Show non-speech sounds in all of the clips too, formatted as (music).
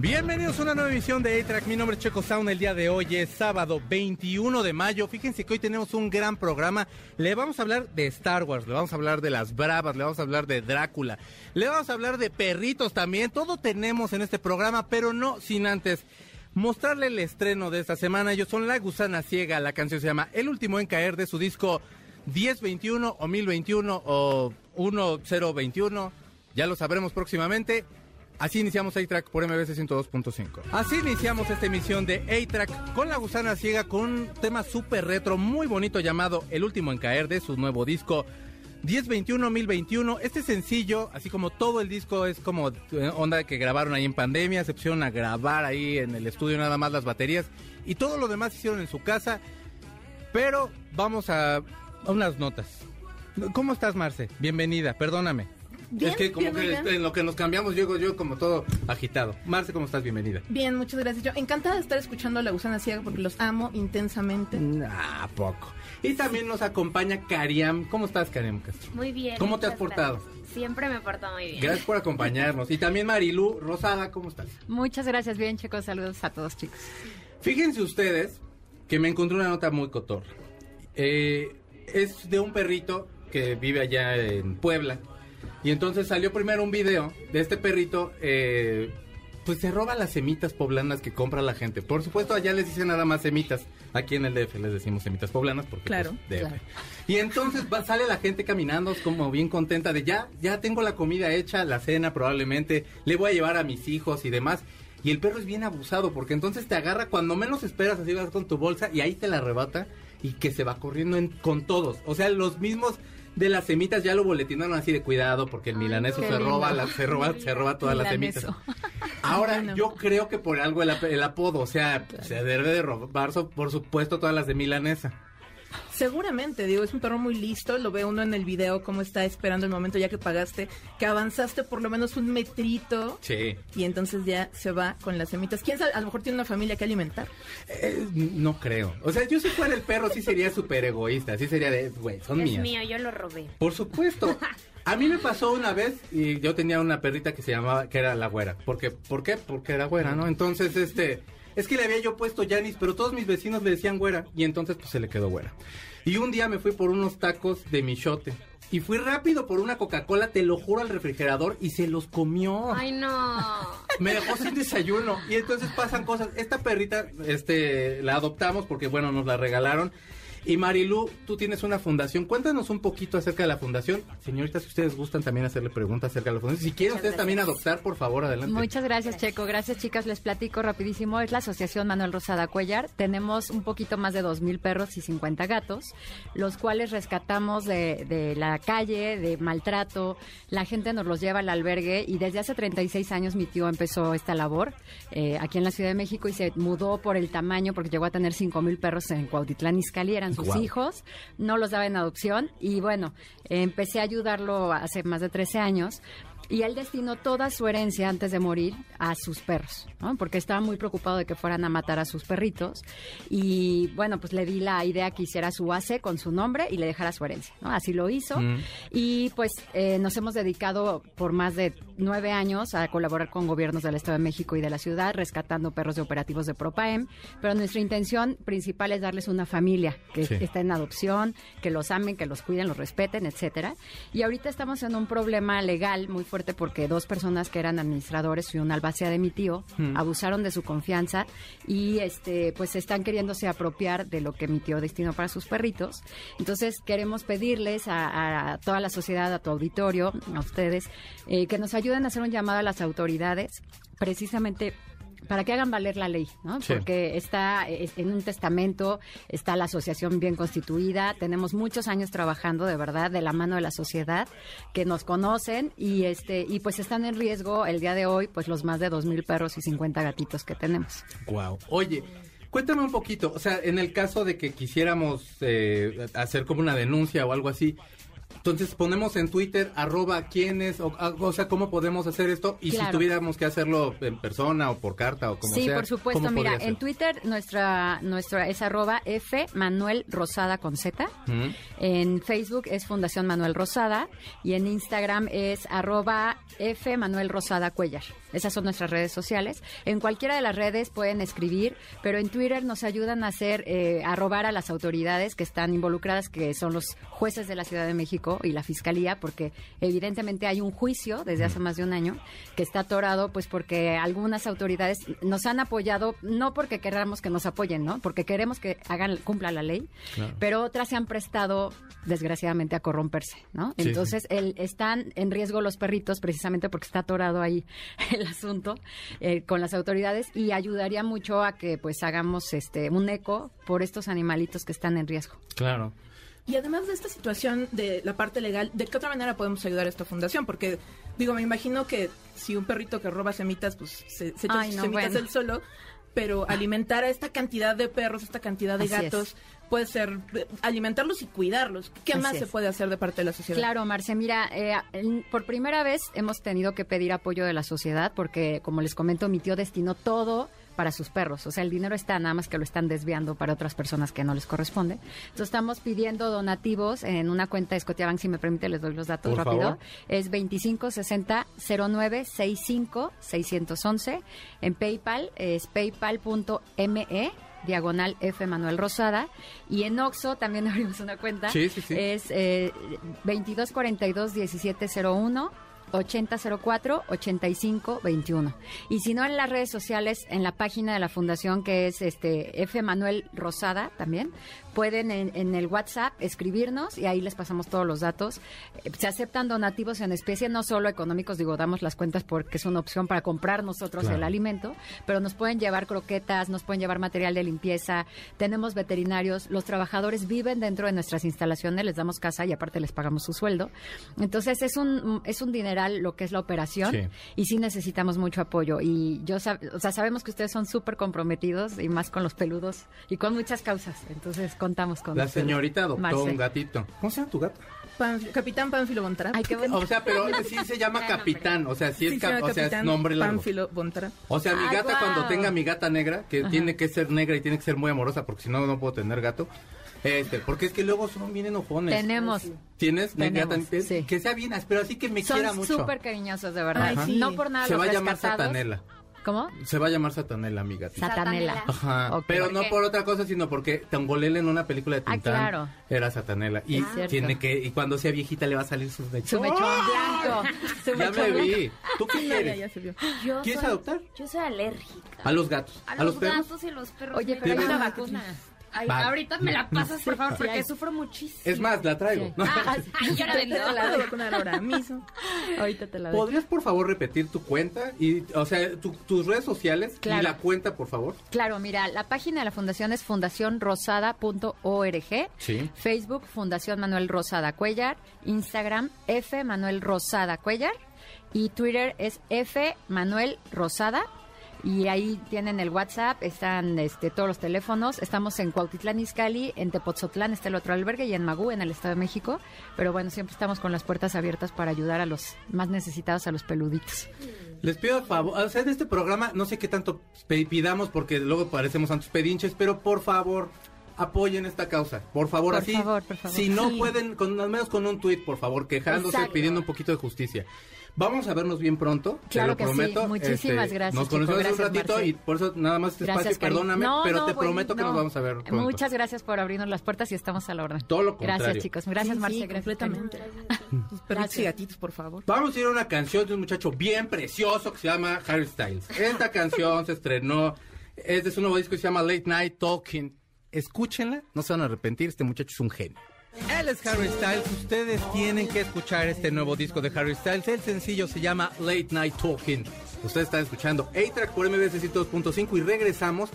Bienvenidos a una nueva emisión de A-Track. Mi nombre es Checo Sound. El día de hoy es sábado 21 de mayo. Fíjense que hoy tenemos un gran programa. Le vamos a hablar de Star Wars, le vamos a hablar de las Bravas, le vamos a hablar de Drácula, le vamos a hablar de perritos también. Todo tenemos en este programa, pero no sin antes mostrarle el estreno de esta semana. Ellos son La Gusana Ciega. La canción se llama El último en caer de su disco 1021 o 1021 o 1021. Ya lo sabremos próximamente. Así iniciamos A-Track por MBC 102.5. Así iniciamos esta emisión de A-Track con la gusana ciega con un tema súper retro, muy bonito llamado El último en caer de su nuevo disco 1021-1021. Este sencillo, así como todo el disco, es como eh, onda que grabaron ahí en pandemia, se a grabar ahí en el estudio nada más las baterías y todo lo demás hicieron en su casa. Pero vamos a, a unas notas. ¿Cómo estás, Marce? Bienvenida, perdóname. Bien, es que como que en lo que nos cambiamos llego yo como todo agitado. Marce, ¿cómo estás? Bienvenida. Bien, muchas gracias. Yo encantada de estar escuchando a La Gusana Ciega porque los amo intensamente. Ah, poco. Y también nos acompaña Cariam. ¿Cómo estás, Cariam Castro? Muy bien. ¿Cómo te has portado? gracias. Siempre me porto muy bien. Gracias por acompañarnos. Y también Marilu Rosada, ¿cómo estás? Muchas gracias, bien chicos, saludos a todos chicos. Fíjense ustedes que me encontré una nota muy cotorra. Eh, es de un perrito que vive allá en Puebla. Y entonces salió primero un video de este perrito, eh, pues se roba las semitas poblanas que compra la gente. Por supuesto, allá les dicen nada más semitas. Aquí en el DF les decimos semitas poblanas porque Claro, pues, DF. claro. Y entonces va, sale la gente caminando como bien contenta de ya, ya tengo la comida hecha, la cena probablemente, le voy a llevar a mis hijos y demás. Y el perro es bien abusado porque entonces te agarra cuando menos esperas, así vas con tu bolsa y ahí te la arrebata y que se va corriendo en- con todos. O sea, los mismos de las semitas ya lo boletinaron así de cuidado porque el milaneso se roba, la- se roba, se roba todas las semitas. (laughs) Ahora, yo creo que por algo el, el apodo, o sea, se debe de robar, por supuesto, todas las de milanesa. Seguramente, digo, es un perro muy listo. Lo ve uno en el video cómo está esperando el momento ya que pagaste, que avanzaste por lo menos un metrito Sí. y entonces ya se va con las semitas. ¿Quién sabe? A lo mejor tiene una familia que alimentar. Eh, no creo. O sea, yo si fuera el perro sí sería súper egoísta. Sí sería de, güey, son es mías. mío, yo lo robé. Por supuesto. (laughs) A mí me pasó una vez y yo tenía una perrita que se llamaba, que era la güera. Porque, ¿Por qué? Porque era güera, ¿no? Entonces, este, es que le había yo puesto Janis, pero todos mis vecinos le decían güera. Y entonces, pues se le quedó güera. Y un día me fui por unos tacos de michote. Y fui rápido por una Coca-Cola, te lo juro, al refrigerador y se los comió. Ay, no. Me dejó sin desayuno. Y entonces pasan cosas. Esta perrita, este, la adoptamos porque, bueno, nos la regalaron. Y Marilu, tú tienes una fundación. Cuéntanos un poquito acerca de la fundación. Señoritas, si ustedes gustan también hacerle preguntas acerca de la fundación. Si quieren ustedes también adoptar, por favor, adelante. Muchas gracias, Checo. Gracias, chicas. Les platico rapidísimo. Es la Asociación Manuel Rosada Cuellar. Tenemos un poquito más de 2.000 perros y 50 gatos, los cuales rescatamos de, de la calle, de maltrato. La gente nos los lleva al albergue y desde hace 36 años mi tío empezó esta labor eh, aquí en la Ciudad de México y se mudó por el tamaño porque llegó a tener 5.000 perros en Cuautitlán Izcalli. Eran sus hijos. No los daba en adopción y bueno, empecé a ayudarlo hace más de 13 años. Y él destinó toda su herencia antes de morir a sus perros, ¿no? porque estaba muy preocupado de que fueran a matar a sus perritos. Y bueno, pues le di la idea que hiciera su base con su nombre y le dejara su herencia. ¿no? Así lo hizo. Mm. Y pues eh, nos hemos dedicado por más de nueve años a colaborar con gobiernos del Estado de México y de la ciudad, rescatando perros de operativos de Propaem. Pero nuestra intención principal es darles una familia que Sí. está en adopción, que los amen, que los cuiden, los respeten, etcétera. Y ahorita estamos en un problema legal muy fuerte porque dos personas que eran administradores y una albacea de mi tío abusaron de su confianza y este pues están queriéndose apropiar de lo que mi tío destinó para sus perritos. Entonces queremos pedirles a, a toda la sociedad, a tu auditorio, a ustedes, eh, que nos ayuden a hacer un llamado a las autoridades precisamente para que hagan valer la ley, ¿no? Sí. Porque está en un testamento, está la asociación bien constituida, tenemos muchos años trabajando de verdad de la mano de la sociedad que nos conocen y este y pues están en riesgo el día de hoy pues los más de dos mil perros y 50 gatitos que tenemos. Wow. Oye, cuéntame un poquito, o sea, en el caso de que quisiéramos eh, hacer como una denuncia o algo así, Entonces ponemos en Twitter arroba quiénes, o, ah, o sea, cómo podemos hacer esto y si tuviéramos que hacerlo en persona o por carta o como sea. Sí, por supuesto. Mira, en Twitter nuestra nuestra es arroba F Manuel Rosada con Z. En Facebook es Fundación Manuel Rosada y en Instagram es arroba F Manuel Rosada Cuellar. Esas son nuestras redes sociales. En cualquiera de las redes pueden escribir, pero en Twitter nos ayudan a hacer, eh, a robar a las autoridades que están involucradas, que son los jueces de la Ciudad de México y la Fiscalía, porque evidentemente hay un juicio desde hace más de un año que está atorado, pues porque algunas autoridades nos han apoyado, no porque queramos que nos apoyen, ¿no? Porque queremos que hagan, cumpla la ley, pero otras se han prestado, desgraciadamente, a corromperse, ¿no? Entonces, están en riesgo los perritos precisamente porque está atorado ahí el asunto eh, con las autoridades y ayudaría mucho a que pues hagamos este un eco por estos animalitos que están en riesgo. Claro. Y además de esta situación de la parte legal, ¿de qué otra manera podemos ayudar a esta fundación? Porque, digo, me imagino que si un perrito que roba semitas, pues se, echa semitas él solo, pero alimentar a esta cantidad de perros, esta cantidad de gatos, puede ser eh, alimentarlos y cuidarlos. ¿Qué más se puede hacer de parte de la sociedad? Claro, Marce, mira, eh, por primera vez hemos tenido que pedir apoyo de la sociedad porque, como les comento, mi tío destinó todo para sus perros. O sea, el dinero está nada más que lo están desviando para otras personas que no les corresponde. Entonces estamos pidiendo donativos en una cuenta de Scotiabank, si me permite, les doy los datos rápido. Es 2560 0965 611. En PayPal es paypal.me diagonal F Manuel Rosada. Y en Oxo también (laughs) abrimos una cuenta. Sí, sí, sí. Es eh, 2242 1701 8004-8521. Y si no, en las redes sociales, en la página de la fundación que es este F. Manuel Rosada también, pueden en, el WhatsApp escribirnos y ahí les pasamos todos los datos. Eh, se aceptan donativos en especie, no solo económicos, digo, damos las cuentas porque es una opción para comprar nosotros el alimento, pero nos pueden llevar croquetas, nos pueden llevar material de limpieza, tenemos veterinarios, los trabajadores viven dentro de nuestras instalaciones, les damos casa y aparte les pagamos su sueldo. Entonces es un, es un lo que es la operación y sí necesitamos mucho apoyo. Y yo, o sea, sabemos que ustedes son súper comprometidos y más con los peludos y con muchas causas. Entonces, con contamos con La señorita adoptó un gatito. ¿Cómo se llama tu gato? Capitán Pánfilo Bontra. Ay, qué bonito. O sea, pero sí se llama capitán. O sea, sí es, o sea, es nombre largo. Pánfilo Bontra. O sea, mi gata, cuando tenga mi gata negra, que tiene que ser negra y tiene que ser muy amorosa, porque si no, no puedo tener gato. Este, porque es que luego son bien enojones. Tenemos. ¿Tienes? Tenemos, sí. Que sea bien, pero así que me quiera mucho. Son súper cariñosos, de verdad. No por nada Se va a llamar Satanela. ¿Cómo? Se va a llamar Satanela, amiga. Satanela. Ajá. Pero no por otra cosa, sino porque Tangolele en una película de ah, Tintán claro. era Satanela. Y tiene que y cuando sea viejita le va a salir su mechón. Su mechón blanco. ya me vi. ¿Tú qué (laughs) quieres? ¿Quieres adoptar? Yo soy alérgica. A los gatos. A, los, gatos y los perros. Oye, pero hay una vacuna. Ahorita me la pasas, por favor, porque sufro muchísimo. Es más, la traigo. Ah, yo la vendo. la voy a vacunar ahora mismo. Ahorita te la doy. ¿Podrías, por favor, repetir tu cuenta? y O sea, tus redes sociales y la cuenta, por favor. Claro, mira, la página de la fundación es fundacionrosada.org. Sí. Facebook, Fundación Manuel Rosada Cuellar. Instagram, F Manuel Rosada Cuellar. Y Twitter es F Manuel Rosada y ahí tienen el WhatsApp, están este, todos los teléfonos. Estamos en Cuautitlán Izcalli, en Tepotzotlán está el otro albergue y en Magú, en el Estado de México. Pero bueno, siempre estamos con las puertas abiertas para ayudar a los más necesitados, a los peluditos. Les pido favor, o sea, en este programa no sé qué tanto pidamos porque luego parecemos santos pedinches, pero por favor, apoyen esta causa, por favor, por así. Favor, por favor. Si no pueden, con, al menos con un tuit, por favor, quejándose, pidiendo un poquito de justicia. Vamos a vernos bien pronto, claro te lo prometo. Sí. Muchísimas este, gracias. Nos conocemos hace un ratito y por eso nada más este espacio, perdóname, pero te prometo que nos vamos a ver pronto. Muchas gracias por abrirnos las puertas y estamos a la orden. Todo lo contrario. Gracias, chicos. Gracias, sí, Marcia. Sí, completamente. (laughs) Perritos y gatitos, por favor. Vamos a ir a una canción de un muchacho bien precioso que se llama Harry Styles. Esta canción se estrenó, es de su nuevo disco que se llama Late Night Talking. Escúchenla, no se van a arrepentir, este muchacho es un genio. Él es Harry Styles. Ustedes tienen que escuchar este nuevo disco de Harry Styles. El sencillo se llama Late Night Talking. Ustedes están escuchando A-Track por MBS 102.5 y regresamos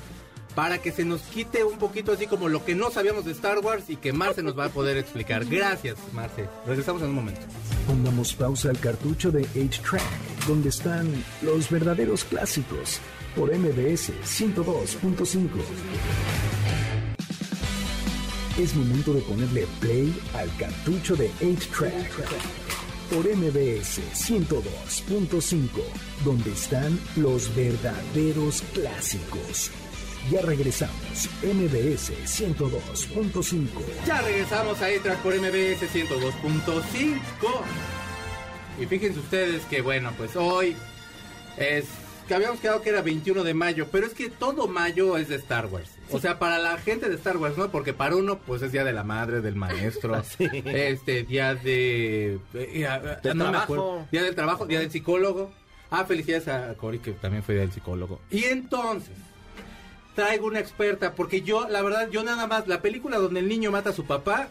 para que se nos quite un poquito así como lo que no sabíamos de Star Wars y que Marce nos va a poder explicar. Gracias, Marce. Regresamos en un momento. Pongamos pausa al cartucho de H-Track, donde están los verdaderos clásicos por MBS 102.5. Es momento de ponerle play al cartucho de 8-Track por MBS 102.5, donde están los verdaderos clásicos. Ya regresamos, MBS 102.5. Ya regresamos a track por MBS 102.5. Y fíjense ustedes que, bueno, pues hoy es que habíamos quedado que era 21 de mayo, pero es que todo mayo es de Star Wars. O sea, para la gente de Star Wars, ¿no? Porque para uno, pues es día de la madre, del maestro, (laughs) este, día de... Eh, no me acuerdo. Día del trabajo, día del psicólogo. Ah, felicidades a Cory, que también fue día del psicólogo. Y entonces, traigo una experta, porque yo, la verdad, yo nada más, la película donde el niño mata a su papá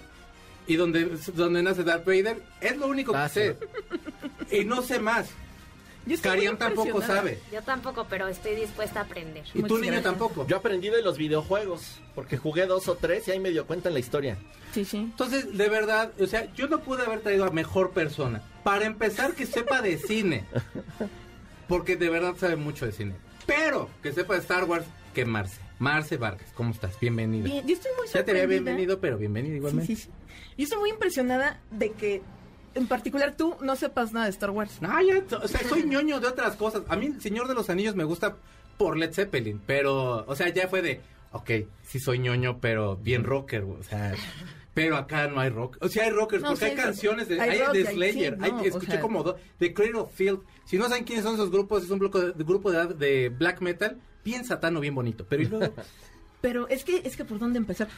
y donde, donde nace Darth Vader, es lo único que ah, sé. Y no sé más. Karim tampoco sabe. Yo tampoco, pero estoy dispuesta a aprender. Y tú, niño, tampoco. Yo aprendí de los videojuegos, porque jugué dos o tres y ahí me dio cuenta en la historia. Sí, sí. Entonces, de verdad, o sea, yo no pude haber traído a mejor persona. Para empezar, que sepa de cine. Porque de verdad sabe mucho de cine. Pero que sepa de Star Wars, que Marce. Marce Vargas, ¿cómo estás? Bienvenida. Bien, yo estoy muy sorprendida. Ya te había bienvenido, pero bienvenida igualmente. Sí, sí, Yo estoy muy impresionada de que en particular tú no sepas nada de Star Wars. No, ya, o sea, soy ñoño de otras cosas. A mí el Señor de los Anillos me gusta por Led Zeppelin, pero, o sea, ya fue de, ok, sí soy ñoño, pero bien rocker, o sea... Pero acá no hay rock. O sea, hay rockers, porque hay canciones de, hay, de Slayer. escuché como dos. De Cradle Field. Si no saben quiénes son esos grupos, es un grupo de, grupo de, de black metal. Bien satano, bien bonito. Pero, (laughs) pero es que, es que por dónde empezar.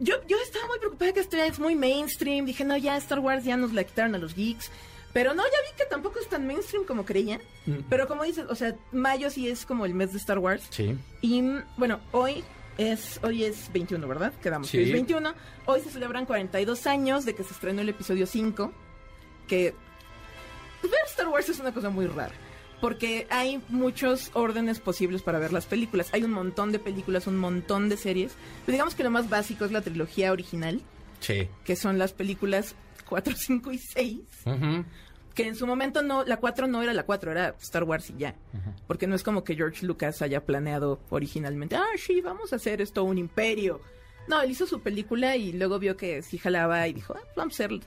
Yo, yo estaba muy preocupada que esto es muy mainstream. Dije, no, ya Star Wars ya nos la quitaron a los geeks. Pero no, ya vi que tampoco es tan mainstream como creía. Mm. Pero como dices, o sea, mayo sí es como el mes de Star Wars. Sí. Y bueno, hoy es hoy es 21, ¿verdad? Quedamos. Sí. Es 21. Hoy se celebran 42 años de que se estrenó el episodio 5. Que ver Star Wars es una cosa muy rara porque hay muchos órdenes posibles para ver las películas. Hay un montón de películas, un montón de series. Pero digamos que lo más básico es la trilogía original. Sí. Que son las películas 4, 5 (laughs) y 6. Que en su momento no, la 4 no era la 4, era Star Wars y ya. Porque no es como que George Lucas haya planeado originalmente, ah, sí, vamos a hacer esto un imperio. No, él hizo su película y luego vio que sí jalaba y dijo, ah, vamos a hacer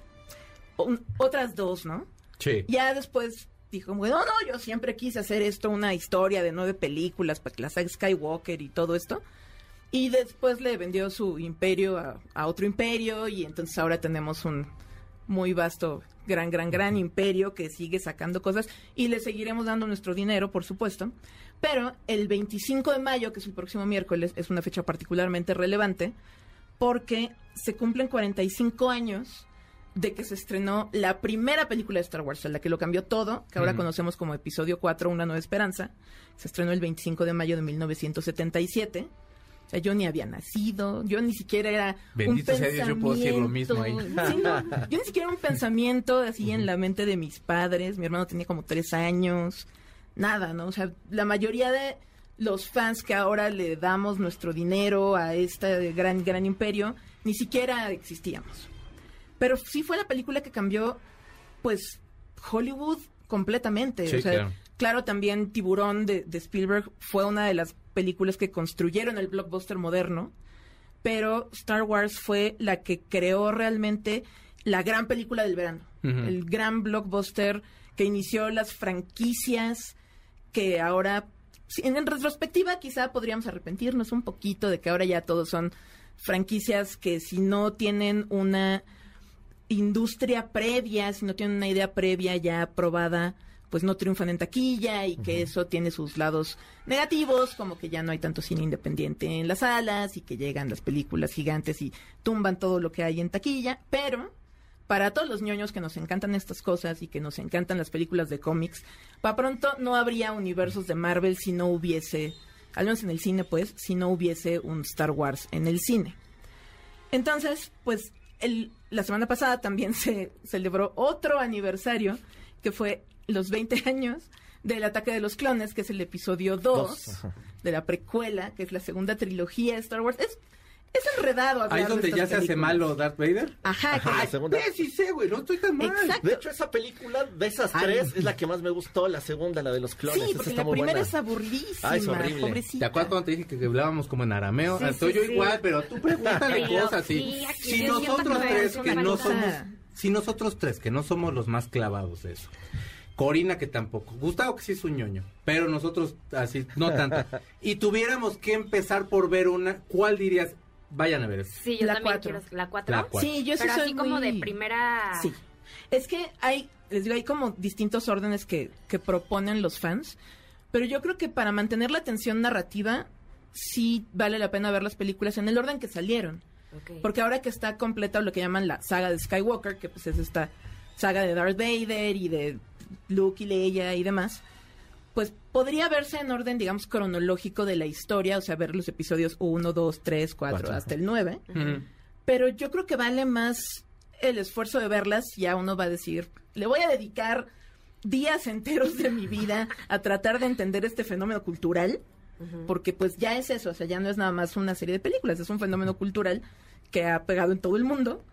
otras dos, ¿no? Sí. Ya después dijo, bueno, no, yo siempre quise hacer esto, una historia de nueve películas para que la saga Skywalker y todo esto. Y después le vendió su imperio a, otro imperio y entonces ahora tenemos un muy vasto, gran, gran, gran imperio que sigue sacando cosas y le seguiremos dando nuestro dinero, por supuesto. Pero el 25 de mayo, que es el próximo miércoles, es una fecha particularmente relevante porque se cumplen 45 años de que se estrenó la primera película de Star Wars, la que lo cambió todo, que ahora conocemos como episodio 4, Una Nueva Esperanza. Se estrenó el 25 de mayo de 1977. O sea, yo ni había nacido, yo ni siquiera era Bendito un sea Dios, yo puedo decir lo mismo ahí. yo ni siquiera era un pensamiento así en la mente de mis padres. Mi hermano tenía como tres años. Nada, ¿no? O sea, la mayoría de los fans que ahora le damos nuestro dinero a este gran, gran imperio, ni siquiera existíamos. Pero sí fue la película que cambió, pues, Hollywood completamente. o sea, claro. también Tiburón de, Spielberg fue una de las películas que construyeron el blockbuster moderno, pero Star Wars fue la que creó realmente la gran película del verano, el gran blockbuster que inició las franquicias que ahora, en retrospectiva quizá podríamos arrepentirnos un poquito de que ahora ya todos son franquicias que si no tienen una industria previa, si no tienen una idea previa ya probada, pues no triunfan en taquilla y que eso tiene sus lados negativos, como que ya no hay tanto cine independiente en las salas y que llegan las películas gigantes y tumban todo lo que hay en taquilla, pero para todos los ñoños que nos encantan estas cosas y que nos encantan las películas de cómics, para pronto no habría universos de Marvel si no hubiese, al menos en el cine pues, si no hubiese un Star Wars en el cine. Entonces, pues el, la semana pasada también (laughs) se celebró otro aniversario, que fue los 20 años del ataque de los clones, que es el episodio 2 de la precuela, que es la segunda trilogía de Star Wars. Es, Es enredado Ahí es de donde estas ya se hace malo Darth Vader. Ajá, que- la segunda. Sí sé, güey, no estoy tan mal. Exacto. De hecho, esa película de esas Ay. tres es la que más me gustó. La segunda, la de los clones. Sí, porque está la muy primera buena. es aburridísima. Ah, es horrible. pobrecita. ¿Te acuerdas cuando te dije que hablábamos como en arameo? Sí, Estoy sí, yo sí. igual, pero tú pregúntale cosas. Sí. sí, aquí si nosotros tres es que no somos, si nosotros tres que no somos los más clavados de eso, Corina que tampoco, Gustavo que sí es un ñoño, pero nosotros así no tanto. (laughs) y tuviéramos que empezar por ver una, ¿cuál dirías? Vayan a ver. Sí, yo La también cuatro. quiero la 4. La cuatro. Sí, yo sí Pero soy así como de primera... Sí. Es que hay, les digo, hay como distintos órdenes que, que proponen los fans, pero yo creo que para mantener la atención narrativa sí vale la pena ver las películas en el orden que salieron. Porque ahora que está completa lo que llaman la saga de Skywalker, que pues es esta saga de Darth Vader y de Luke y Leia y demás, pues podría verse en orden, digamos, cronológico de la historia, o sea, ver los episodios 1, 2, 3, 4, Cuatro. hasta el 9. Ujú. Pero yo creo que vale más el esfuerzo de verlas, ya uno va a decir, le voy a dedicar días enteros de mi vida a tratar de entender este fenómeno cultural, porque pues ya es eso, o sea, ya no es nada más una serie de películas, es un fenómeno cultural que ha pegado en todo el mundo.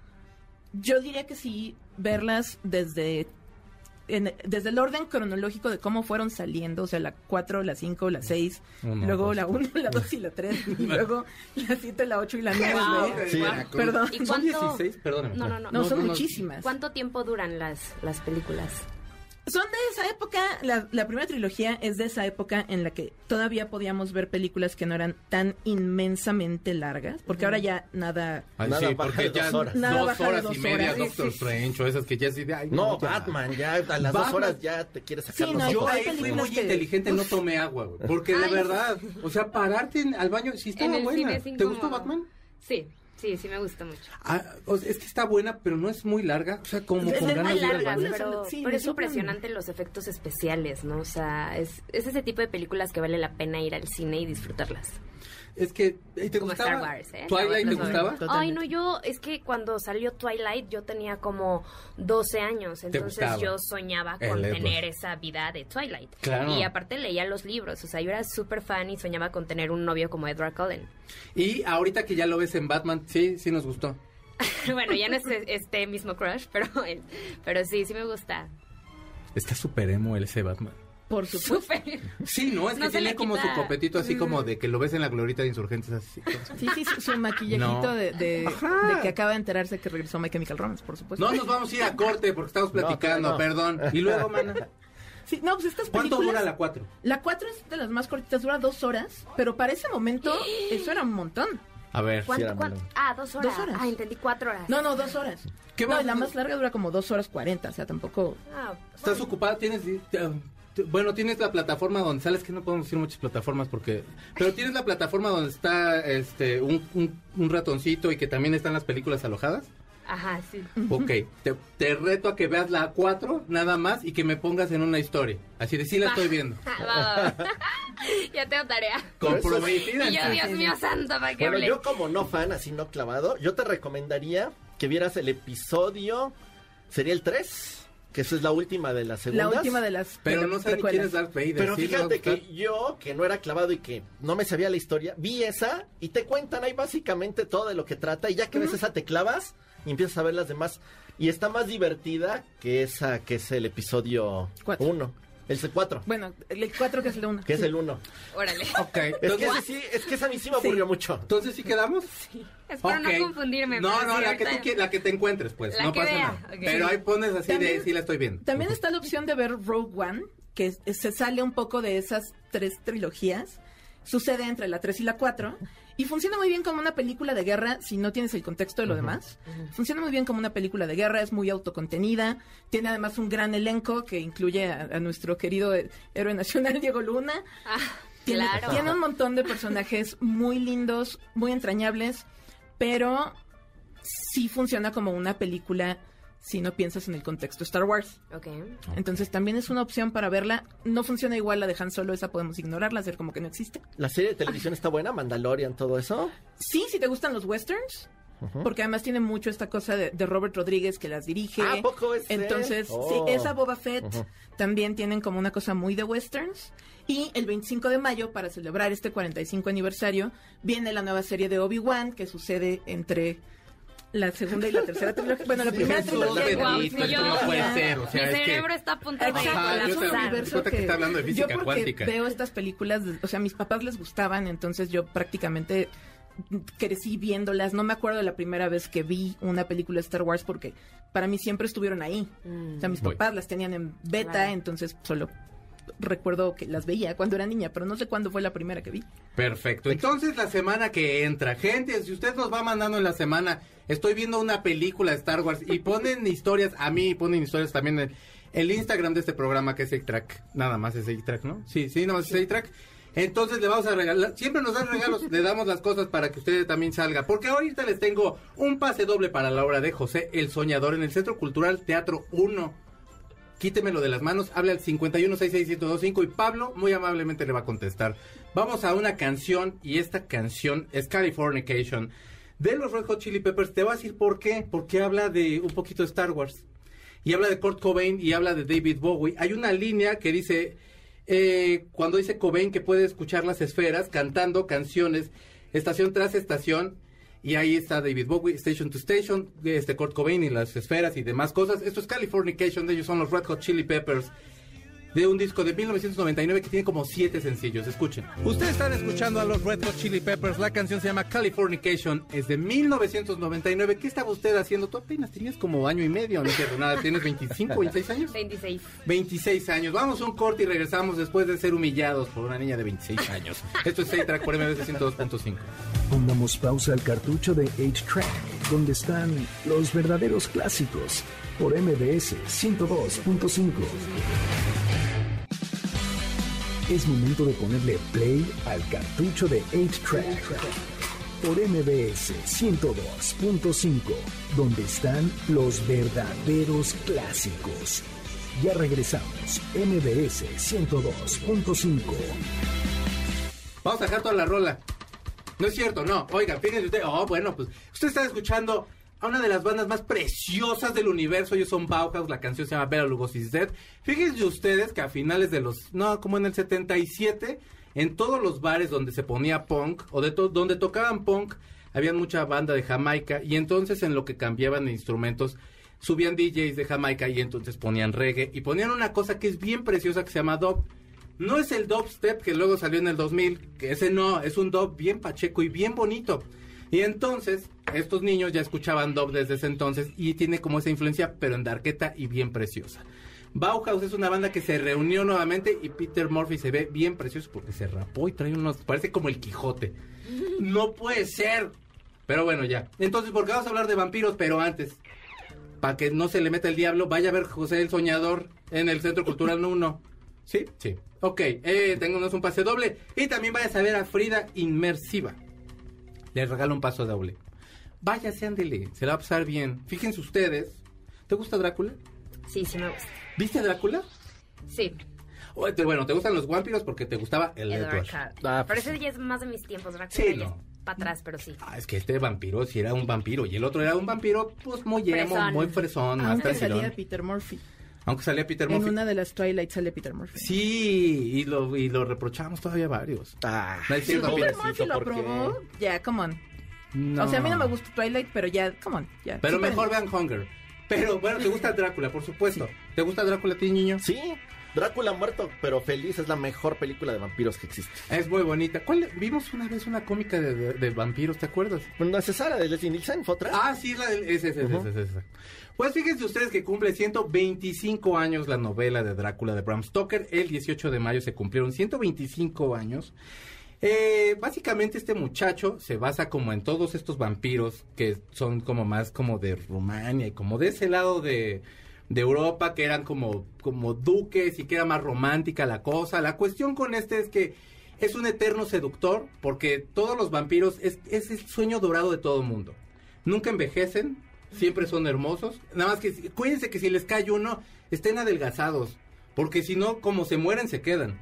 Yo diría que sí, verlas desde, en- desde el orden cronológico de cómo fueron saliendo, o sea, la 4, la 5, la 6, Uno, luego dos. la 1, la 2 y la 3, y luego la 7, la 8 y la 9. Wow. Sí. Perdón. ¿Y Son cuánto- 16, perdóname. No, no, no. No, son muchísimas. ¿Cuánto tiempo duran las, las películas? Son de esa época, la, la primera trilogía es de esa época en la que todavía podíamos ver películas que no eran tan inmensamente largas, porque ahora ya nada... Ay, Nada sí, baja de dos horas. baja de y media, horas. Doctor Sí, sí. Strange, o esas que ya sí de, ay, No, ya. Batman, ya a las dos Batman. horas ya te quieres sacar Sí, los Yo ahí fui muy que- inteligente, no tomé agua, güey. Porque de Ay. verdad, o sea, pararte en- al baño, sí estaba buena. ¿Te incómodo. gustó Batman? Sí, sí, sí me gusta mucho. Ah, o sea, es que está buena, pero no es muy larga. O sea, como Es con ganas Muy de ir al largas, baño. pero, Sí, pero le es impresionante los efectos especiales, ¿no? O sea, es, es ese tipo de películas que vale la pena ir al cine y disfrutarlas. Es que, ¿y ¿te Como gustaba? Star Wars, ¿eh? ¿Twilight te gustaba? Totalmente. Ay, no, yo, es que cuando salió Twilight yo tenía como 12 años, entonces yo soñaba El con Edward. tener esa vida de Twilight. Claro. Y aparte leía los libros, o sea, yo era súper fan y soñaba con tener un novio como Edward Cullen. Y ahorita que ya lo ves en Batman, sí, sí nos gustó. (laughs) bueno, ya no es este mismo crush, pero, (laughs) pero sí, sí me gusta. Está súper emo el ese Batman. Por supuesto. Súper. Sí, no, es No que tiene como su copetito así como de que lo ves en la glorita de insurgentes así. Sí, sí, su, su maquillajito No. de, de, que acaba de enterarse que regresó My Chemical Romance, por supuesto. No nos vamos a ir a corte porque estamos platicando, no. perdón. Y luego, mana, Sí, no, pues estas ¿cuánto dura la 4? La 4 es de las más cortitas, dura dos horas, pero para ese momento eso era un montón. A ver. ¿Cuánto, era cuánto? Ah, dos horas. Dos horas. Ah, entendí cuatro horas. No, no, dos horas. ¿Qué no, la más larga dura como dos horas cuarenta, o sea, tampoco... Ah, ¿Estás ocupada? ¿Tienes... Bueno, tienes la plataforma donde sales, que no podemos decir muchas plataformas porque... Pero tienes la plataforma donde está este un, un, un ratoncito y que también están las películas alojadas. Ajá, sí. Ok, te, te reto a que veas la 4 nada más y que me pongas en una historia. Así de sí la estoy viendo. (laughs) Ah, (laughs) ya tengo tarea. Comprometida. Y yo, Dios mío santo, ¿para qué Bueno, yo como no fan, así no clavado, yo te recomendaría que vieras el episodio, sería el 3, que esa es la última de las La segundas. última de las Pero no sé ni quién es Darth Vader. Pero ¿sí le va a fíjate que yo, que no era clavado y que no me sabía la historia, vi esa y te cuentan ahí básicamente todo de lo que trata y ya que ves esa te clavas y empiezas a ver las demás. Y está más divertida que esa que es el episodio Cuatro. 1. El 4, Bueno, el 4 que es el 1. que es el 1. Órale. (laughs) Ok, Es que, entonces, ese sí, es que esa a mí sí me aburrió mucho. entonces sí quedamos. Espero Ok. no confundirme. No, no, sí, la que tú quieras, la que te encuentres, pues. La no que pasa vea, nada. ok. Pero ahí pones así de También- sí la estoy viendo. También está la opción de ver Rogue One, que se sale un poco de esas tres trilogías. Sucede entre la 3 y la 4. Y funciona muy bien como una película de guerra si no tienes el contexto de lo demás. Funciona muy bien como una película de guerra, es muy autocontenida. Tiene además un gran elenco que incluye a, a nuestro querido héroe nacional (laughs) Diego Luna. Ah, Tiene, claro. tiene un montón de personajes muy lindos, muy entrañables, pero sí funciona como una película si no piensas en el contexto Star Wars. Ok. Entonces también es una opción para verla. No funciona igual la de Han Solo, esa podemos ignorarla, hacer como que no existe. La serie de televisión está buena, Mandalorian, todo eso. Sí, si te gustan los westerns, porque además tiene mucho esta cosa de, Robert Rodríguez que las dirige. ¿A poco es Entonces, sí, oh. esa Boba Fett también tienen como una cosa muy de westerns. Y el 25 de mayo, para celebrar este 45 aniversario, viene la nueva serie de Obi-Wan que sucede entre la segunda y la tercera trilogía. Bueno, la primera trilogía. no puede ser. O sea, Mi cerebro está a punto de colapsar. que está hablando de física yo porque veo estas películas, o sea, a mis papás les gustaban, entonces yo prácticamente crecí viéndolas. No me acuerdo de la primera vez que vi una película de Star Wars porque para mí siempre estuvieron ahí. O sea, mis papás las tenían en beta, entonces solo recuerdo que las veía cuando era niña, pero no sé cuándo fue la primera que vi. Perfecto. Entonces, la semana que entra, gente, si usted nos va mandando en la semana, estoy viendo una película de Star Wars y ponen (laughs) historias, a mí ponen historias también en el Instagram de este programa que es A-Track. Nada más es A-Track, ¿no? Sí, sí, nada más es A-Track. Entonces le vamos a regalar, siempre nos dan regalos, le damos las cosas para que usted también salga. Porque ahorita les tengo un pase doble para la obra de José el Soñador en el Centro Cultural Teatro 1 quítemelo de las manos, habla al 5166125 y Pablo muy amablemente le va a contestar. Vamos a una canción y esta canción es Californication de los Red Hot Chili Peppers. Te voy a decir por qué, porque habla de un poquito de Star Wars y habla de Kurt Cobain y habla de David Bowie. Hay una línea que dice, eh, cuando dice Cobain que puede escuchar las esferas cantando canciones estación tras estación y ahí está David Bowie, Station to Station, este Kurt Cobain y las esferas y demás cosas. Esto es Californication, de ellos son los Red Hot Chili Peppers de un disco de 1999 que tiene como siete sencillos. Escuchen. Ustedes están escuchando a los Red Hot Chili Peppers. La canción se llama Californication. Es de 1999. ¿Qué estaba usted haciendo? Tú apenas tenías como año y medio, no quiero nada. ¿Tienes 25, 26 años? 26. 26 años. Vamos a un corte y regresamos después de ser humillados por una niña de 26 años. Esto es 6 track por MBS 102.5. Pongamos pausa al cartucho de H-Track, donde están los verdaderos clásicos por MBS 102.5. Es momento de ponerle play al cartucho de 8-Track por MBS 102.5, donde están los verdaderos clásicos. Ya regresamos, MBS 102.5. Vamos a dejar toda la rola. No es cierto, no. Oiga, fíjense usted. Oh, bueno, pues usted está escuchando a una de las bandas más preciosas del universo. Ellos son Bauhaus, la canción se llama Bela Lugosi's Dead. Fíjense ustedes que a finales de los, no, como en el 77, en todos los bares donde se ponía punk, o de donde tocaban punk, había mucha banda de Jamaica, y entonces en lo que cambiaban de instrumentos, subían DJs de Jamaica y entonces ponían reggae, y ponían una cosa que es bien preciosa que se llama dub. No es el dubstep que luego salió en el 2000, que ese no, es un dub bien pacheco y bien bonito. Y entonces, estos niños ya escuchaban dub desde ese entonces y tiene como esa influencia, pero en darqueta y bien preciosa. Bauhaus es una banda que se reunió nuevamente y Peter Murphy se ve bien precioso porque se rapó y trae unos, parece como el Quijote. (laughs) No puede ser. Pero bueno, ya. Entonces, porque vamos a hablar de vampiros, pero antes, para que no se le meta el diablo, vaya a ver José el Soñador en el Centro Cultural (laughs) 1. ¿Sí? Sí. Ok, eh, tengo un pase doble. Y también vaya a ver a Frida Inmersiva le regalo un paso doble. Váyase, ándele, se la va a pasar bien. Fíjense ustedes. ¿Te gusta Drácula? Sí, sí me gusta. ¿Viste a Drácula? Sí. Bueno, te gustan los vampiros porque te gustaba el Edward. Ah, pero ese ya es más de mis tiempos, Drácula. Sí, no. Para atrás, pero sí. Ah, es que este vampiro sí era un vampiro y el otro era un vampiro pues muy emo, muy fresón, más salía Peter Murphy. Aunque salía Peter Murphy. En una de las Twilight sale Peter Murphy. Sí, y lo, y lo reprochamos todavía varios. Ah, no es cierto, Peter Murphy lo aprobó, ya, come on. O sea, a mí no me gusta Twilight, pero ya, come on, ya. Pero mejor vean Hunger. Pero bueno, te gusta Drácula, por supuesto. ¿Te gusta Drácula a ti, niño? Sí. Drácula muerto, pero feliz es la mejor película de vampiros que existe. Es muy bonita. ¿Cuál? Vimos una vez una cómica de, vampiros, ¿te acuerdas? No, es esa, de Leslie Nielsen, ¿fue otra? Ah, sí, la de, es, es. Pues fíjense ustedes que cumple 125 años la novela de Drácula de Bram Stoker. El 18 de mayo se cumplieron 125 años. Eh, básicamente este muchacho se basa como en todos estos vampiros que son como más como de Rumania y como de ese lado de, de Europa que eran como, como duques y que era más romántica la cosa. La cuestión con este es que es un eterno seductor porque todos los vampiros es, es el sueño dorado de todo el mundo. Nunca envejecen, siempre son hermosos. Nada más que cuídense que si les cae uno, estén adelgazados. Porque si no, como se mueren, se quedan.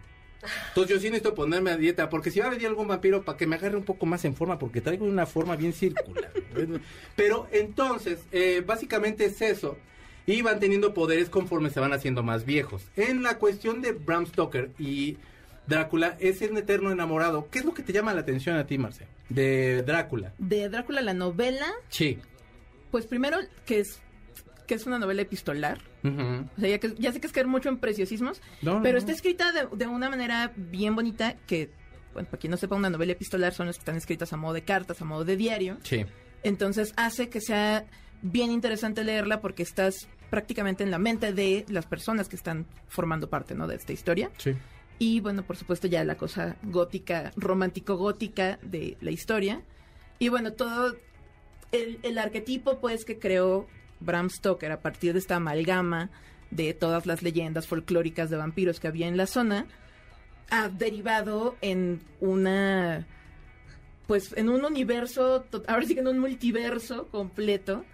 Entonces yo sí necesito ponerme a dieta, porque si va a venir algún vampiro, para que me agarre un poco más en forma, porque traigo una forma bien circular. (laughs) Pero entonces, eh, básicamente es eso. Y van teniendo poderes conforme se van haciendo más viejos. En la cuestión de Bram Stoker y Drácula, es un eterno enamorado. ¿Qué es lo que te llama la atención a ti, Marce? De Drácula. De Drácula, la novela. Sí. Pues primero, que es que es una novela epistolar. O sea, ya, que, ya sé que es caer mucho en preciosismos, pero está escrita de, una manera bien bonita que, bueno, para quien no sepa, una novela epistolar son las que están escritas a modo de cartas, a modo de diario. Sí. Entonces hace que sea bien interesante leerla porque estás prácticamente en la mente de las personas que están formando parte, ¿no? De esta historia. Sí. Y bueno, por supuesto ya la cosa gótica, romántico-gótica de la historia. Y bueno, todo el, el arquetipo pues que creó Bram Stoker a partir de esta amalgama de todas las leyendas folclóricas de vampiros que había en la zona, ha derivado en una pues en un universo, ahora sí que en un multiverso completo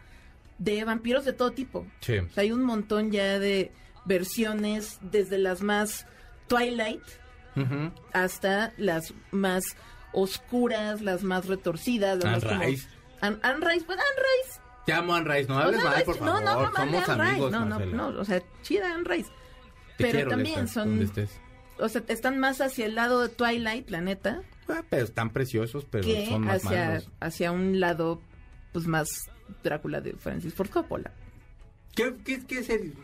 de vampiros de todo tipo. Sí. hay un montón ya de versiones, desde las más Twilight hasta las más oscuras, las más retorcidas, las más Rice. Anne Rice, pues Anne Rice te amo, Anne Rice. No hables mal, por favor. No, no, Somos amigos, No, no, no. O sea, chida Anne Rice. pero también son... O sea, están más hacia el lado de Twilight, la neta. Ah, pero están preciosos, pero son más hacia, malos. hacia un lado, pues, más Drácula de Francis Ford Coppola. ¿Qué, qué, qué es el...?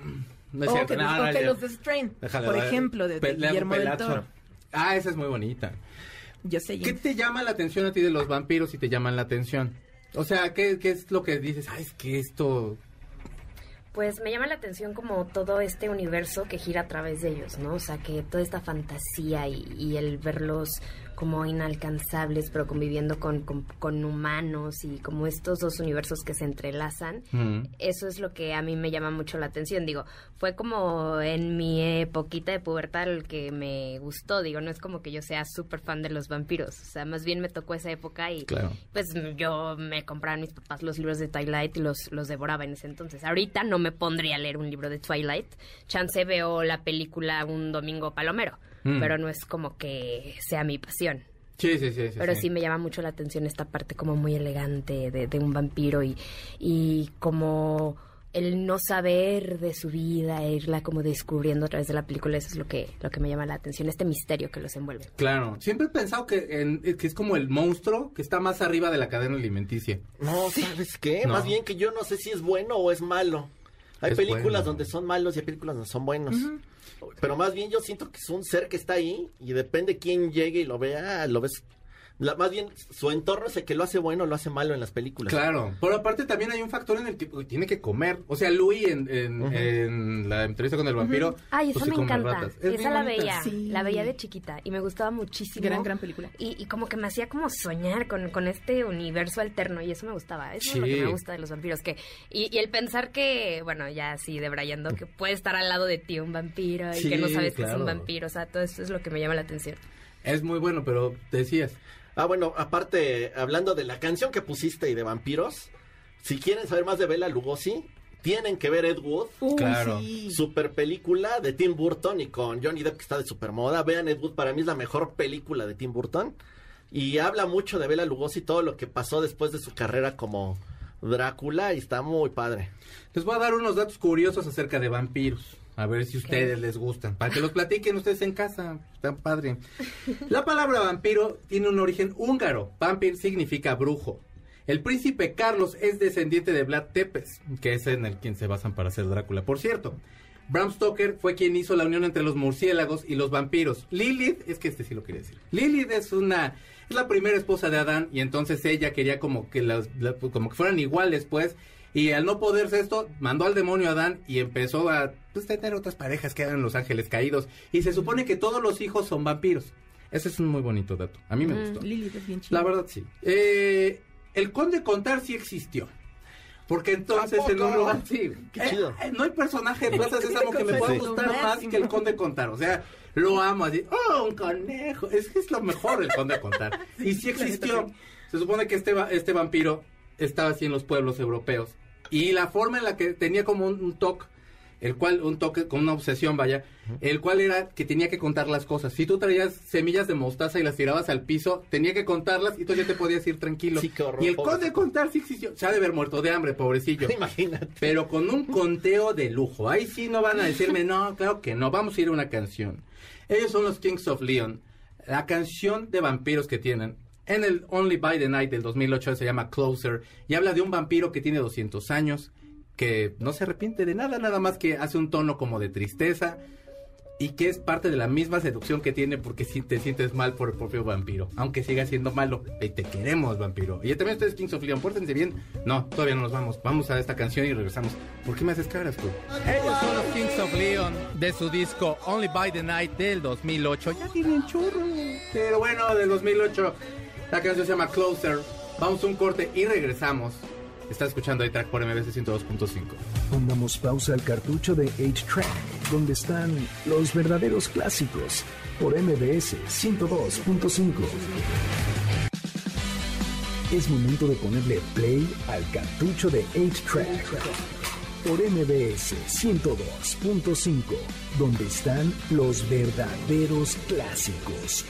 No es cierto. O que, los de Strain, por ejemplo, de, Guillermo del Toro. Ah, esa es muy bonita. Yo sé. ¿Qué te llama la atención a ti de los vampiros si te llaman la atención? O sea, ¿qué, ¿qué, es lo que dices? Ay, es que esto... Pues me llama la atención como todo este universo que gira a través de ellos, ¿no? O sea, que toda esta fantasía y, y el verlos como inalcanzables, pero conviviendo con, con, humanos y como estos dos universos que se entrelazan. Eso es lo que a mí me llama mucho la atención. Digo, fue como en mi époquita de pubertad el que me gustó. Digo, no es como que yo sea súper fan de los vampiros. O sea, más bien me tocó esa época y pues yo me compraban mis papás los libros de Twilight y los, los devoraba en ese entonces. Ahorita no me pondría a leer un libro de Twilight. Chance veo la película un domingo palomero. Mm. pero no es como que sea mi pasión. Sí, sí, sí. pero sí. me llama mucho la atención esta parte como muy elegante de, un vampiro y, y como el no saber de su vida e irla como descubriendo a través de la película, eso es lo que, lo que me llama la atención, este misterio que los envuelve. Claro, siempre he pensado que, que es como el monstruo que está más arriba de la cadena alimenticia. No, ¿sabes qué? Más bien que yo no sé si es bueno o es malo. Hay películas donde son malos y hay películas donde son buenos. Pero más bien yo siento que es un ser que está ahí y depende quién llegue y lo vea, lo ves más bien, su entorno es el que lo hace bueno o lo hace malo en las películas. Claro, pero aparte también hay un factor en el que tiene que comer. O sea, Louis en, en, la entrevista con el vampiro. Ay, esa pues me encanta. Esa la veía, la veía de chiquita y me gustaba muchísimo. Gran, gran película. Y, como que me hacía como soñar con, con este universo alterno y eso me gustaba. Eso es lo que me gusta de los vampiros. que Y, el pensar que, bueno, ya así debrayando, que puede estar al lado de ti un vampiro y que no sabes que es un vampiro. O sea, todo eso es lo que me llama la atención. Es muy bueno, pero decías. Ah, bueno, aparte, hablando de la canción que pusiste y de vampiros, si quieren saber más de Bela Lugosi, tienen que ver Ed Wood. claro. Super película de Tim Burton y con Johnny Depp que está de super moda. Vean Ed Wood, para mí es la mejor película de Tim Burton. Y habla mucho de Bela Lugosi, todo lo que pasó después de su carrera como Drácula y está muy padre. Les voy a dar unos datos curiosos acerca de vampiros. A ver si ustedes les gustan. Para que los platiquen ustedes en casa. Está padre. La palabra vampiro tiene un origen húngaro. Vampir significa brujo. El príncipe Carlos es descendiente de Vlad Tepes, que es en el quien se basan para hacer Drácula. Por cierto, Bram Stoker fue quien hizo la unión entre los murciélagos y los vampiros. Lilith, es que este sí lo quería decir. Lilith es una es la primera esposa de Adán y entonces ella quería como que las, como que fueran iguales, pues. Y al no poderse esto, mandó al demonio a Adán y empezó a pues, tener otras parejas que eran los ángeles caídos. Y se supone que todos los hijos son vampiros. Ese es un muy bonito dato. A mí me gustó. La verdad, sí. Eh, el conde contar sí existió. Porque entonces en un lugar sí, Qué chido. Eh, no hay personaje de Plaza Sésamo que me pueda gustar más que el conde contar. O sea, lo amo así. Oh, un conejo. Es que es lo mejor el conde contar. (laughs) Y sí existió. Se supone que este, este vampiro estaba así en los pueblos europeos y la forma en la que tenía como un, toque el cual, un toque con una obsesión, vaya, el cual era que tenía que contar las cosas. Si tú traías semillas de mostaza y las tirabas al piso, tenía que contarlas y tú ya te podías ir tranquilo. Sí, qué horror, y el pobre. de contar sí existió. Se ha de haber muerto de hambre, pobrecillo. (laughs) Imagínate. Pero con un (laughs) conteo de lujo. Ahí sí no van a decirme, no, claro que no, vamos a ir a una canción. Ellos son los Kings of Leon. La canción de vampiros que tienen. En el Only by the Night del 2008 se llama Closer y habla de un vampiro que tiene 200 años, que no se arrepiente de nada, nada más que hace un tono como de tristeza y que es parte de la misma seducción que tiene porque si te sientes mal por el propio vampiro, aunque siga siendo malo. Y te queremos, vampiro. Y también ustedes, Kings of Leon, pórtense bien. No, todavía no nos vamos. Vamos a esta canción y regresamos. ¿Por qué me haces caras tú? Ellos son los Kings of Leon de su disco Only by the Night del 2008. Ya tienen churro. Pero bueno, del 2008. La canción se llama Closer. Vamos a un corte y regresamos. Está escuchando iTrack por MBC 102.5. Pongamos pausa al cartucho de 8-Track, donde están los verdaderos clásicos, por MBS 102.5. Es momento de ponerle play al cartucho de 8-Track, por MBS 102.5, donde están los verdaderos clásicos.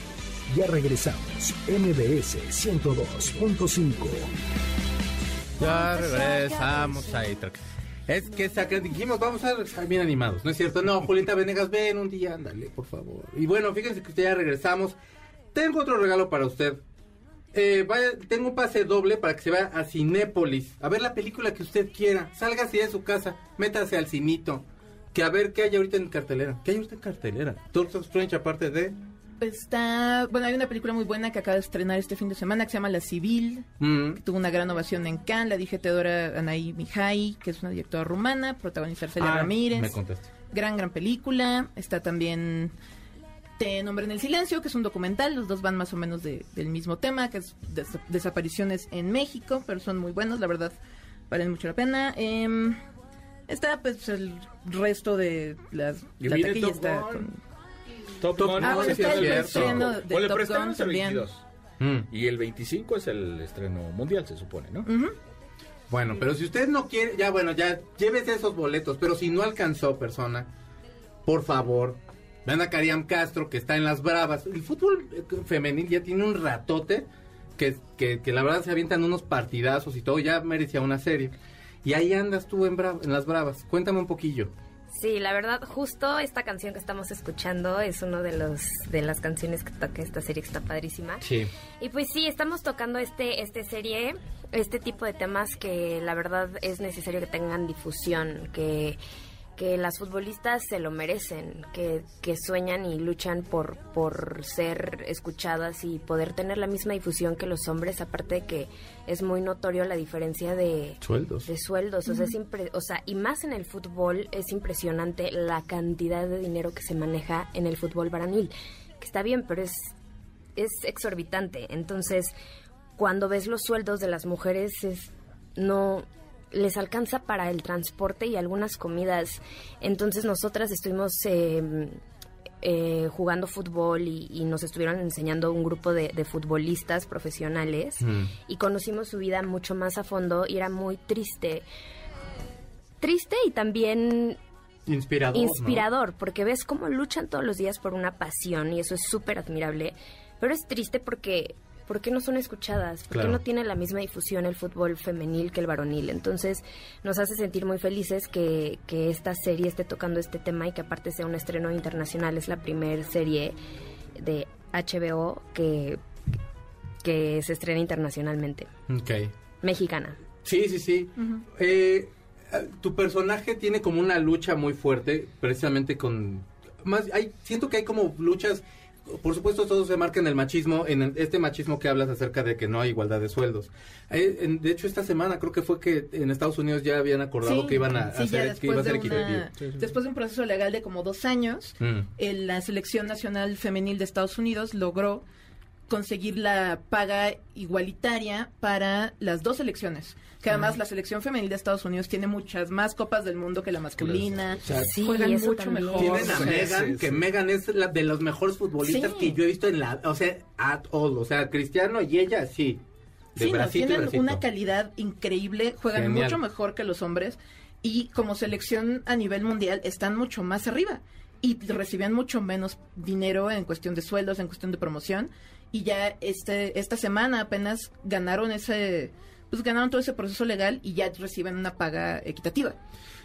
Ya regresamos, MBS 102.5. Ya regresamos a. Es que saca- dijimos, vamos a estar bien animados, ¿no es cierto? No, Julieta Venegas, ven un día, ándale, por favor. Y bueno, fíjense que ya regresamos. Tengo otro regalo para usted. Eh, vaya, tengo un pase doble para que se vaya a Cinépolis, a ver la película que usted quiera. Sálgase de su casa, métase al cinito. Que a ver qué hay ahorita en cartelera. ¿Qué hay ahorita en cartelera? Doctor Strange, aparte de. Está, bueno, hay una película muy buena que acaba de estrenar este fin de semana que se llama La Civil, Mm, que tuvo una gran ovación en Cannes, la dijetedora Anaí Mihai, que es una directora rumana, protagonista Celia ah, Ramírez. Me. Gran, gran película. Está también Te Nombre en el Silencio, que es un documental. Los dos van más o menos de- del mismo tema, que es des- desapariciones en México, pero son muy buenos, la verdad, valen mucho la pena. Em, está pues el resto de las, la taquilla está con- Top Top Gun Ah, es bueno, el está el 25. estreno de Bueno, el Top preestreno Gun es el también. 22. Mm. Y el 25 es el estreno mundial, se supone, ¿no? Bueno, pero si usted no quiere, ya bueno, ya llévese esos boletos, pero si no alcanzó persona, por favor, vean a Cariam Castro que está en las bravas. El fútbol eh, femenil ya tiene un ratote que, que, que la verdad se avientan unos partidazos y todo, ya merecía una serie. Y ahí andas tú en, Bra- en las bravas. Cuéntame un poquillo. Sí, la verdad, justo esta canción que estamos escuchando es una de los de las canciones que toca esta serie que está padrísima. Sí. Y pues sí, estamos tocando este este serie, este tipo de temas que la verdad es necesario que tengan difusión, que que las futbolistas se lo merecen, que, que sueñan y luchan por, por ser escuchadas y poder tener la misma difusión que los hombres, aparte de que es muy notorio la diferencia de, Sueldos. de sueldos, o sea, es impre- o sea, y más en el fútbol es impresionante la cantidad de dinero que se maneja en el fútbol varonil, que está bien, pero es es exorbitante. Entonces, cuando ves los sueldos de las mujeres es no les alcanza para el transporte y algunas comidas. Entonces, nosotras estuvimos eh, eh, jugando fútbol y, y nos estuvieron enseñando un grupo de, de futbolistas profesionales Mm. y conocimos su vida mucho más a fondo y era muy triste. Triste y también Inspirador. ¿no? inspirador, porque ves cómo luchan todos los días por una pasión y eso es súper admirable, pero es triste porque ¿por qué no son escuchadas? ¿Por qué no tiene la misma difusión el fútbol femenil que el varonil? Entonces nos hace sentir muy felices que, que esta serie esté tocando este tema y que aparte sea un estreno internacional. Es la primera serie de HBO que, que se estrena internacionalmente. Ok. Mexicana. Sí, sí, sí. Eh, eh, tu personaje tiene como una lucha muy fuerte, precisamente con... Más, hay, siento que hay como luchas... Por supuesto, todo se marca en el machismo, en este machismo que hablas acerca de que no hay igualdad de sueldos. Eh, en- de hecho, esta semana creo que fue que en Estados Unidos ya habían acordado Sí, que iban a sí, hacer, que iba a ser después de una-. Después de un proceso legal de como dos años, Mm. eh, la selección nacional femenil de Estados Unidos logró conseguir la paga igualitaria para las dos selecciones. Que además la selección femenil de Estados Unidos tiene muchas más copas del mundo que la masculina. sea, Sí, juegan mucho también. mejor. Tienen a Sí, Megan, sí, que sí. Megan es la de los mejores futbolistas Sí. que yo he visto en la... O sea, at all. O sea, Cristiano y ella, sí. De Sí, no, tienen una calidad increíble, juegan Genial. mucho mejor que los hombres y como selección a nivel mundial están mucho más arriba y recibían mucho menos dinero en cuestión de sueldos, en cuestión de promoción y ya este esta semana apenas ganaron ese pues ganaron todo ese proceso legal y ya reciben una paga equitativa.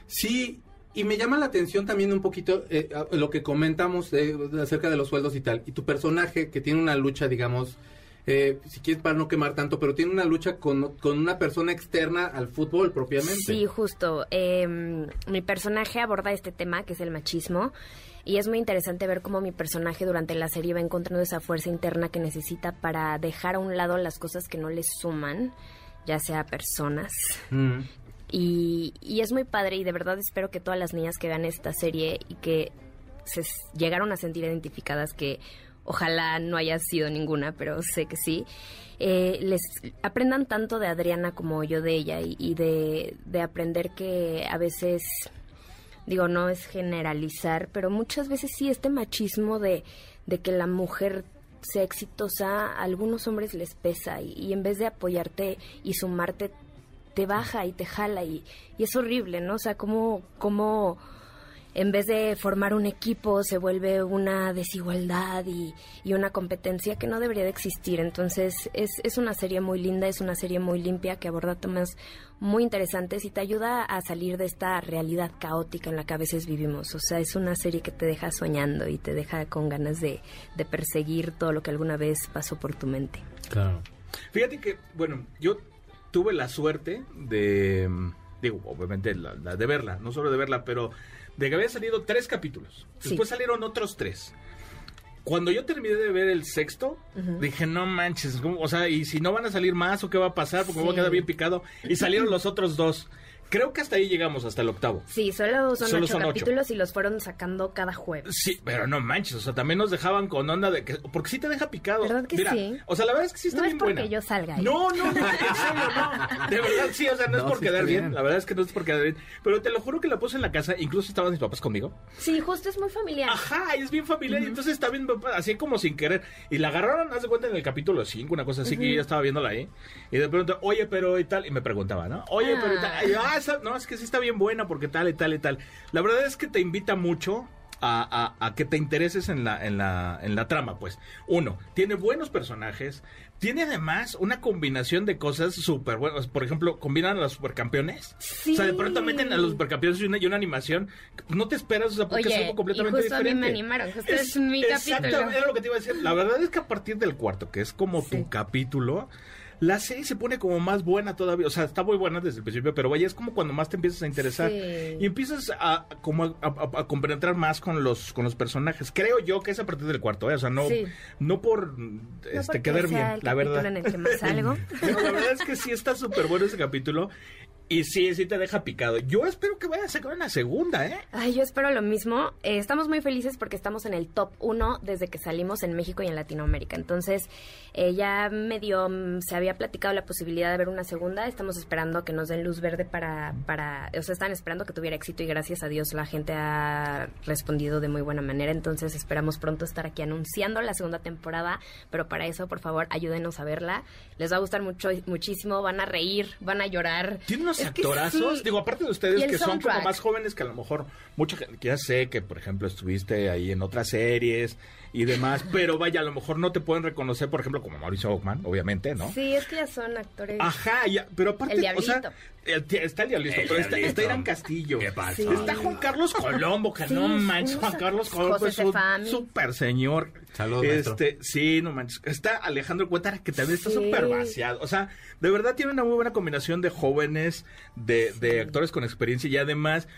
Sí, y me llama la atención también un poquito eh, lo que comentamos acerca de los sueldos y tal. Y tu personaje que tiene una lucha, digamos, eh, si quieres para no quemar tanto, pero tiene una lucha con, con una persona externa al fútbol propiamente. Sí, justo. Em, mi personaje aborda este tema, que es el machismo. Y es muy interesante ver cómo mi personaje durante la serie va encontrando esa fuerza interna que necesita para dejar a un lado las cosas que no le suman, ya sea personas. Mm. Y, y, es muy padre y de verdad espero que todas las niñas que vean esta serie y que se llegaron a sentir identificadas, que ojalá no haya sido ninguna, pero sé que sí, eh, les aprendan tanto de Adriana como yo de ella y, de, de aprender que a veces digo, no es generalizar, pero muchas veces sí este machismo de, de que la mujer sea exitosa, a algunos hombres les pesa y, en vez de apoyarte y sumarte, te baja y te jala y, y es horrible, ¿no? O sea, como, como en vez de formar un equipo se vuelve una desigualdad y, una competencia que no debería de existir. Entonces es, es, una serie muy linda, es una serie muy limpia que aborda temas muy interesantes y te ayuda a salir de esta realidad caótica en la que a veces vivimos. O sea, es una serie que te deja soñando y te deja con ganas de, perseguir todo lo que alguna vez pasó por tu mente. Claro. Fíjate que, bueno, yo tuve la suerte de, digo, obviamente la de verla, no solo de verla, pero de que había salido tres capítulos. Después salieron otros tres. Cuando yo terminé de ver el sexto, dije, no manches, o sea, y si no van a salir más o qué va a pasar, porque me voy a quedar bien picado. Y salieron los otros dos. Creo que hasta ahí llegamos, hasta el octavo. Sí, solo son ocho capítulos y los fueron sacando cada jueves. Sí, pero no manches, o sea, también nos dejaban con onda de que... Porque sí te deja picado. ¿Verdad que sí? O sea, la verdad es que sí está no bien buena. No es porque yo salga ahí. No, no, no, en serio, no. De verdad, sí, o sea, no, es por quedar bien. La verdad es que no es por quedar bien. Pero te lo juro que la puse en la casa, incluso estaban mis papás conmigo. Sí, justo es muy familiar. Ajá, es bien familiar y entonces está bien, así como sin querer. Y la agarraron, haz de cuenta, en el capítulo 5, una cosa así, que yo ya estaba viéndola ahí. Y de pronto, oye, pero y tal, y me preguntaba, ¿no? Oye, pero y tal. Y ah, no, es que sí está bien buena porque tal y tal y tal. La verdad es que te invita mucho a, que te intereses en la, en, la, en la trama, pues. Uno, tiene buenos personajes, tiene además una combinación de cosas súper buenas. Por ejemplo, combinan a los supercampeones. O sea, de pronto meten a los supercampeones y una, y una animación. No te esperas, o sea, porque es algo completamente y justo diferente. A mí me animaron, es, mi capítulo. era lo que te iba a decir. La verdad es que a partir del cuarto, que es como tu capítulo, la serie se pone como más buena todavía. O sea, está muy buena desde el principio, pero vaya, es como cuando más te empiezas a interesar. Y empiezas a como a, compenetrar más con los, con los personajes. Creo yo que es a partir del cuarto, ¿eh? O sea, no, no por este, quedar bien, la verdad. En el que más salgo. (laughs) la verdad es que sí está súper bueno ese capítulo. Y sí, sí te deja picado. Yo espero que vaya a sacar una segunda, ¿eh? Ay, yo espero lo mismo. Eh, estamos muy felices porque estamos en el top 1 desde que salimos en México y en Latinoamérica. Entonces, eh, ya medio mm, se había platicado la posibilidad de ver una segunda. Estamos esperando que nos den luz verde para, para... O sea, están esperando que tuviera éxito y gracias a Dios la gente ha respondido de muy buena manera. Entonces, esperamos pronto estar aquí anunciando la segunda temporada. Pero para eso, por favor, ayúdenos a verla. Les va a gustar mucho, muchísimo. Van a reír, van a llorar. Tiene unos actorazos. Digo, aparte de ustedes que son como más jóvenes que a lo mejor mucha gente, ya sé que, por ejemplo, estuviste ahí en otras series y demás, pero vaya, a lo mejor no te pueden reconocer, por ejemplo, como Mauricio Ockman, obviamente, ¿no? Sí, es que ya son actores. Ajá, ya, pero aparte, o sea, está el diablito, pero está, está, Irán Castillo. ¿Qué pasa? Está Juan Carlos Colombo, que no manches, Juan Carlos Colombo es un super señor. Saludos, este, Sí, no manches. Está Alejandro Cuétara, que también está súper vaciado. O sea, de verdad tiene una muy buena combinación de jóvenes, de, de actores con experiencia y además,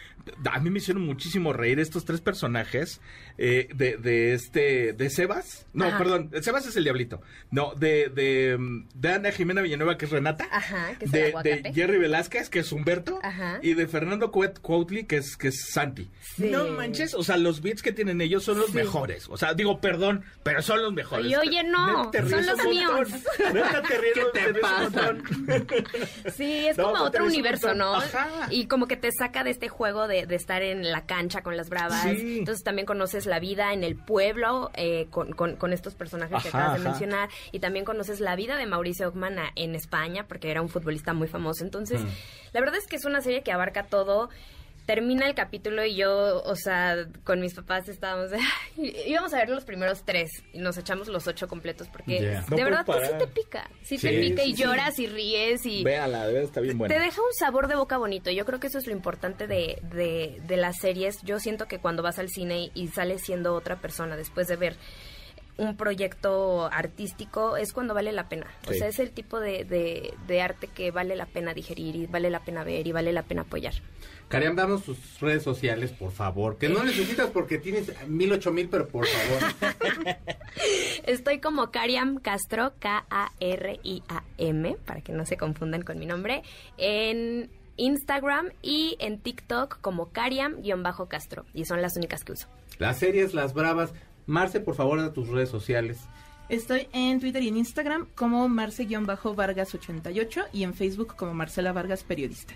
a mí me hicieron muchísimo reír estos tres personajes eh, de, de este, de Sebas. No, perdón, Sebas es el diablito. No, de, de, de Ana Jimena Villanueva, que es Renata. Ajá, que es de, de Jerry Velázquez, que es Humberto. Ajá. Y de Fernando Cuautli, que es, que es Santi. No manches, o sea, los beats que tienen ellos son los mejores. O sea, digo, perdón, pero son los mejores. Y oye, no, son los míos. (laughs) ¿Qué te pasa? sí, es como otro universo, ¿no? Y como que te saca de este juego de, estar en la cancha con las bravas. Entonces también conoces la vida en el pueblo eh, con, con, estos personajes que acabas de mencionar. Y también conoces la vida de Mauricio Ockman en España, porque era un futbolista muy famoso. Entonces, mm. la verdad es que es una serie que abarca todo termina el capítulo y yo, o sea, con mis papás estábamos, (laughs) íbamos a ver los primeros tres y nos echamos los ocho completos porque de verdad que sí te pica, sí, te pica y lloras y ríes y... Véala, de está bien buena. Te deja un sabor de boca bonito, yo creo que eso es lo importante de, de, de las series, yo siento que cuando vas al cine y sales siendo otra persona después de ver un proyecto artístico es cuando vale la pena. O sea, es el tipo de, de, de, arte que vale la pena digerir y vale la pena ver y vale la pena apoyar. Cariam, damos tus redes sociales, por favor. Que no necesitas porque tienes mil, ocho mil, pero por favor. (laughs) Estoy como Cariam Castro, K-A-R-I-A-M, para que no se confundan con mi nombre, en Instagram y en TikTok como Cariam-Castro. Y son las únicas que uso. Las series, las bravas. Marce, por favor, a tus redes sociales. Estoy en Twitter y en Instagram como Marce-Vargas88 y en Facebook como Marcela Vargas Periodista.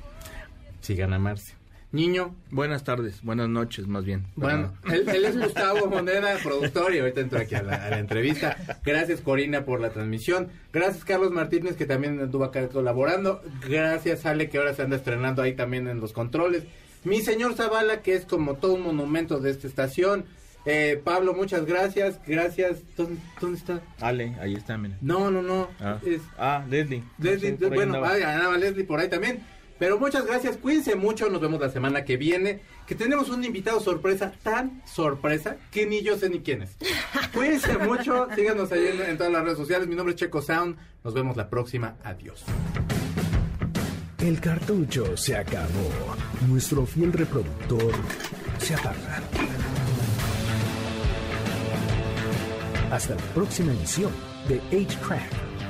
Sigan a. Niño. Buenas tardes, buenas noches más bien. Bueno, él, es Gustavo Moneda, productor, y ahorita entro aquí a la, entrevista. Gracias Corina por la transmisión. Gracias Carlos Martínez, que también estuvo acá colaborando. Gracias Ale, que ahora se anda estrenando ahí también en los controles. Mi señor Zavala, que es como todo un monumento de esta estación. Eh, Pablo, muchas gracias. Gracias. ¿Dónde, está? Ale, ahí está, mira. No, no, no. Ah, ah Leslie. Leslie, bueno, vaya, Leslie por ahí también. Pero muchas gracias, cuídense mucho, nos vemos la semana que viene, que tenemos un invitado sorpresa, tan sorpresa, que ni yo sé ni quién es. (laughs) Cuídense mucho, síganos ahí en, todas las redes sociales, mi nombre es Checo Sound, nos vemos la próxima, adiós. El cartucho se acabó, nuestro fiel reproductor se apaga. Hasta la próxima edición de H-Crack